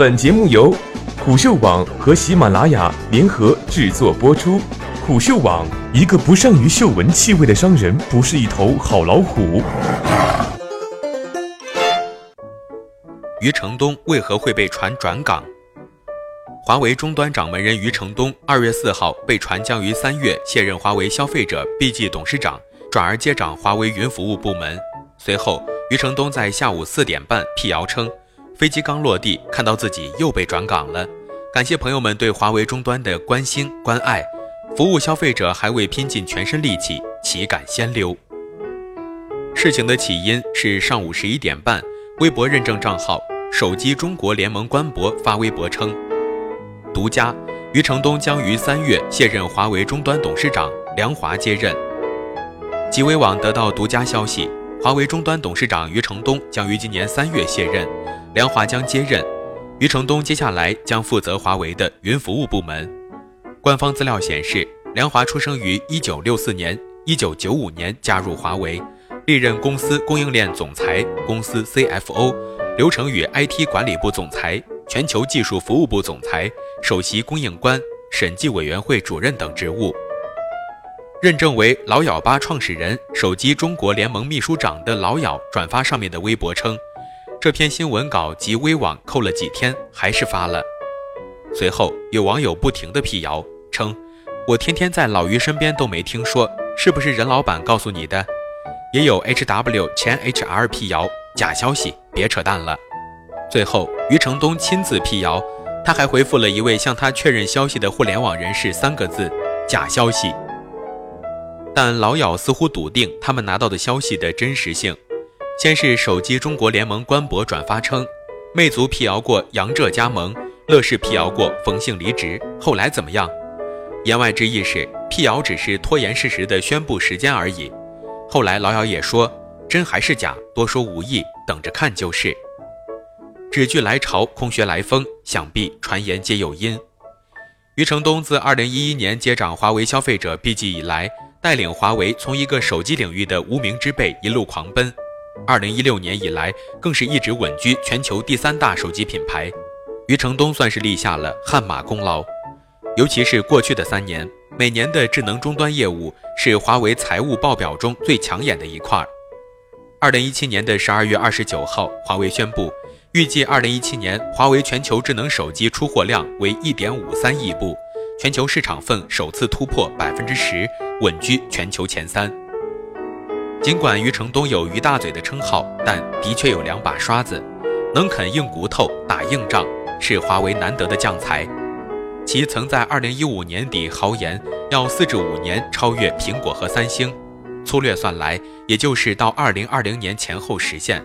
本节目由虎嗅网和喜马拉雅联合制作播出。虎嗅网：一个不善于嗅闻气味的商人，不是一头好老虎。余承东为何会被传转岗？华为终端掌门人余承东二月四号被传将于三月卸任华为消费者 BG 董事长，转而接掌华为云服务部门。随后，余承东在下午四点半辟谣称，飞机刚落地，看到自己又被转岗了，感谢朋友们对华为终端的关心关爱，服务消费者还未拼尽全身力气，岂敢先溜。事情的起因是上午十一点半，微博认证账号“手机中国联盟官博”发微博称。独家，余承东将于三月卸任华为终端董事长，梁华接任。极微网得到独家消息，华为终端董事长余承东将于今年三月卸任，梁华将接任。余承东接下来将负责华为的云服务部门。官方资料显示，梁华出生于一九六四年，一九九五年加入华为，历任公司供应链总裁、公司 CFO、流程与 IT 管理部总裁。全球技术服务部总裁、首席供应官、审计委员会主任等职务。认证为老咬吧创始人、手机中国联盟秘书长的老咬转发上面的微博称，这篇新闻稿及微网扣了几天，还是发了。随后有网友不停的辟谣，称我天天在老于身边都没听说，是不是任老板告诉你的？也有 HW 前 HR 辟谣，假消息，别扯淡了。最后，余承东亲自辟谣，他还回复了一位向他确认消息的互联网人士三个字：假消息。但老咬似乎笃定他们拿到的消息的真实性。先是手机中国联盟官博转发称，魅族辟谣过杨浙加盟，乐视辟谣过冯姓离职，后来怎么样？言外之意是辟谣只是拖延事实的宣布时间而已。后来老姚也说，真还是假，多说无益，等着看就是。纸句来潮，空穴来风，想必传言皆有因。余承东自2011年接掌华为消费者 BG 以来，带领华为从一个手机领域的无名之辈一路狂奔。2016年以来，更是一直稳居全球第三大手机品牌。余承东算是立下了汗马功劳。尤其是过去的三年，每年的智能终端业务是华为财务报表中最抢眼的一块。2017年的12月29号，华为宣布。预计二零一七年，华为全球智能手机出货量为一点五三亿部，全球市场份首次突破百分之十，稳居全球前三。尽管余承东有“余大嘴”的称号，但的确有两把刷子，能啃硬骨头、打硬仗，是华为难得的将才。其曾在二零一五年底豪言要四至五年超越苹果和三星，粗略算来，也就是到二零二零年前后实现。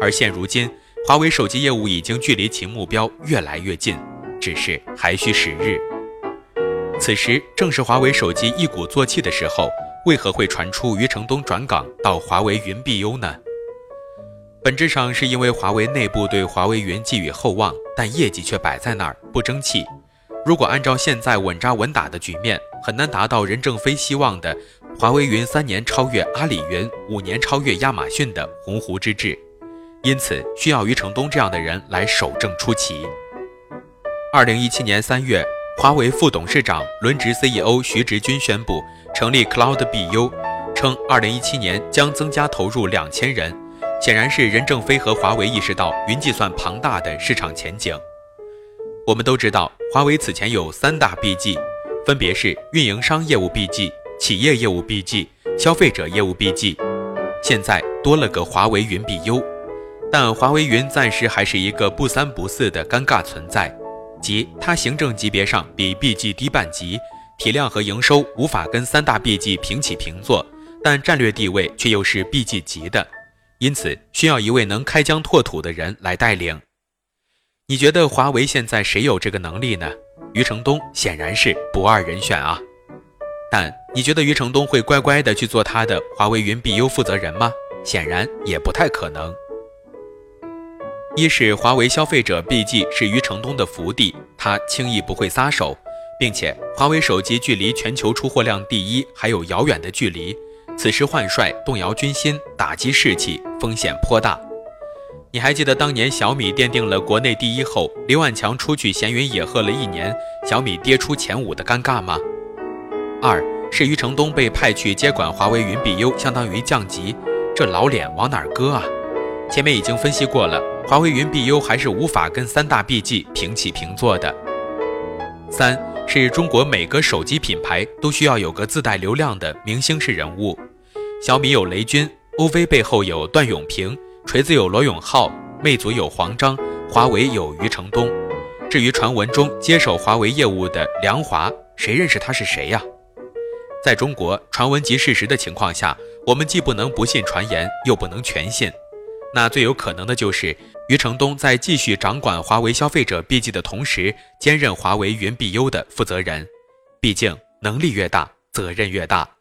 而现如今，华为手机业务已经距离其目标越来越近，只是还需时日。此时正是华为手机一鼓作气的时候，为何会传出余承东转岗到华为云 BU 呢？本质上是因为华为内部对华为云寄予厚望，但业绩却摆在那儿不争气。如果按照现在稳扎稳打的局面，很难达到任正非希望的华为云三年超越阿里云、五年超越亚马逊的鸿鹄之志。因此，需要余承东这样的人来守正出奇。二零一七年三月，华为副董事长、轮值 CEO 徐直军宣布成立 Cloud BU，称二零一七年将增加投入两千人。显然是任正非和华为意识到云计算庞大的市场前景。我们都知道，华为此前有三大 BG，分别是运营商业务 BG、企业业务 BG、消费者业务 BG，现在多了个华为云 BU。但华为云暂时还是一个不三不四的尴尬存在，即它行政级别上比 BG 低半级，体量和营收无法跟三大 BG 平起平坐，但战略地位却又是 BG 级的，因此需要一位能开疆拓土的人来带领。你觉得华为现在谁有这个能力呢？余承东显然是不二人选啊。但你觉得余承东会乖乖的去做他的华为云 BU 负责人吗？显然也不太可能。一是华为消费者 BG 是余承东的福地，他轻易不会撒手，并且华为手机距离全球出货量第一还有遥远的距离，此时换帅动摇军心，打击士气，风险颇大。你还记得当年小米奠定了国内第一后，刘万强出去闲云野鹤了一年，小米跌出前五的尴尬吗？二是余承东被派去接管华为云 BU，相当于降级，这老脸往哪搁啊？前面已经分析过了，华为云 BU 还是无法跟三大 BG 平起平坐的。三是中国每个手机品牌都需要有个自带流量的明星式人物，小米有雷军，OV 背后有段永平。锤子有罗永浩，魅族有黄章，华为有余承东。至于传闻中接手华为业务的梁华，谁认识他是谁呀？在中国传闻即事实的情况下，我们既不能不信传言，又不能全信。那最有可能的就是余承东在继续掌管华为消费者 BG 的同时，兼任华为云 BU 的负责人。毕竟能力越大，责任越大。